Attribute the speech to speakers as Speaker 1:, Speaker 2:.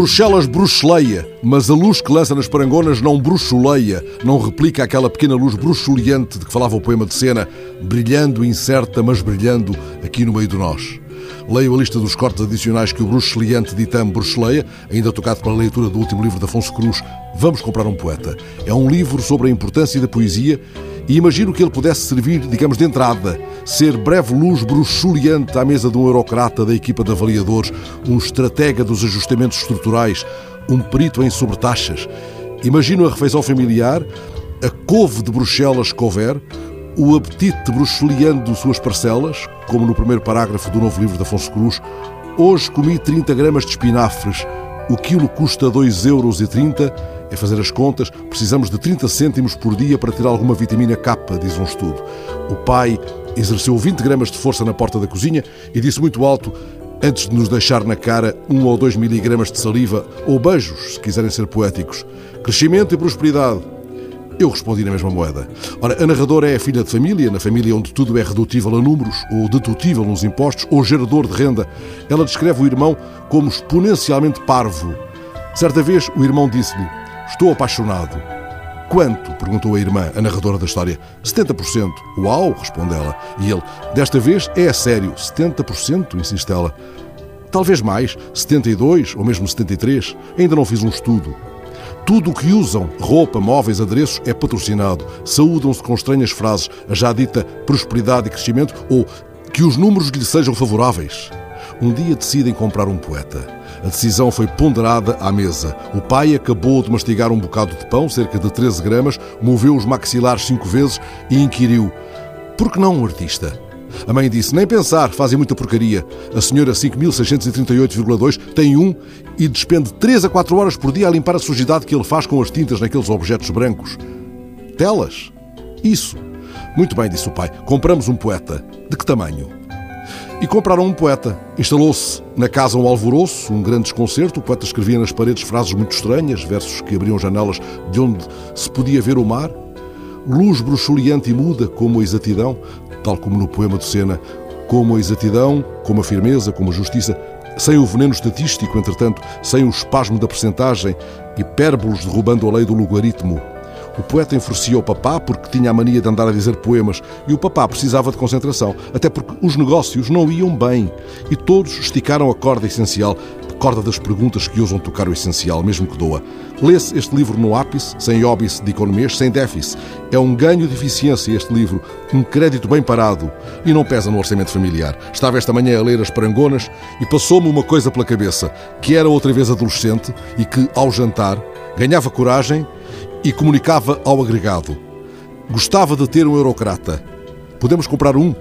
Speaker 1: Bruxelas bruxeleia, mas a luz que lança nas parangonas não bruxuleia, não replica aquela pequena luz bruxuleante de que falava o poema de cena, brilhando incerta, mas brilhando aqui no meio de nós. Leio a lista dos cortes adicionais que o bruxuleante Ditam bruxeleia, ainda tocado pela leitura do último livro de Afonso Cruz, Vamos Comprar um Poeta. É um livro sobre a importância da poesia e imagino que ele pudesse servir, digamos, de entrada, ser breve luz bruxuleante à mesa de um eurocrata da equipa de avaliadores, um estratega dos ajustamentos estruturais, um perito em sobretaxas. Imagino a refeição familiar, a couve de Bruxelas que houver, o apetite bruxuleando suas parcelas, como no primeiro parágrafo do novo livro de Afonso Cruz. Hoje comi 30 gramas de espinafres, o quilo custa 2,30 euros é fazer as contas, precisamos de 30 cêntimos por dia para ter alguma vitamina K, diz um estudo. O pai exerceu 20 gramas de força na porta da cozinha e disse muito alto, antes de nos deixar na cara um ou dois miligramas de saliva ou beijos, se quiserem ser poéticos. Crescimento e prosperidade. Eu respondi na mesma moeda. Ora, a narradora é a filha de família, na família onde tudo é redutível a números, ou dedutível nos impostos, ou gerador de renda. Ela descreve o irmão como exponencialmente parvo. Certa vez, o irmão disse-lhe: Estou apaixonado. Quanto? perguntou a irmã, a narradora da história. 70%. Uau, responde ela. E ele, desta vez é a sério. 70%, insiste ela. Talvez mais, 72 ou mesmo 73. Ainda não fiz um estudo. Tudo o que usam, roupa, móveis, adereços, é patrocinado. Saúdam-se com estranhas frases, a já dita prosperidade e crescimento ou que os números lhe sejam favoráveis. Um dia decidem comprar um poeta. A decisão foi ponderada à mesa. O pai acabou de mastigar um bocado de pão, cerca de 13 gramas, moveu os maxilares cinco vezes e inquiriu: Por que não um artista? A mãe disse: Nem pensar, fazem muita porcaria. A senhora 5638,2 tem um e despende 3 a 4 horas por dia a limpar a sujidade que ele faz com as tintas naqueles objetos brancos. Telas? Isso. Muito bem, disse o pai. Compramos um poeta. De que tamanho? E compraram um poeta. Instalou-se na casa um alvoroço, um grande desconcerto. O poeta escrevia nas paredes frases muito estranhas, versos que abriam janelas de onde se podia ver o mar. Luz bruxuleante e muda, como a exatidão, tal como no poema de Sena, como a exatidão, como a firmeza, como a justiça, sem o veneno estatístico, entretanto, sem o espasmo da percentagem, hipérbolos derrubando a lei do logaritmo. O poeta enfurecia o papá porque tinha a mania de andar a dizer poemas e o papá precisava de concentração, até porque os negócios não iam bem e todos esticaram a corda essencial, corda das perguntas que ousam tocar o essencial, mesmo que doa. Lê-se este livro no ápice, sem óbice de economias, sem déficit. É um ganho de eficiência este livro, um crédito bem parado e não pesa no orçamento familiar. Estava esta manhã a ler as parangonas e passou-me uma coisa pela cabeça, que era outra vez adolescente e que, ao jantar, ganhava coragem e comunicava ao agregado: Gostava de ter um eurocrata. Podemos comprar um?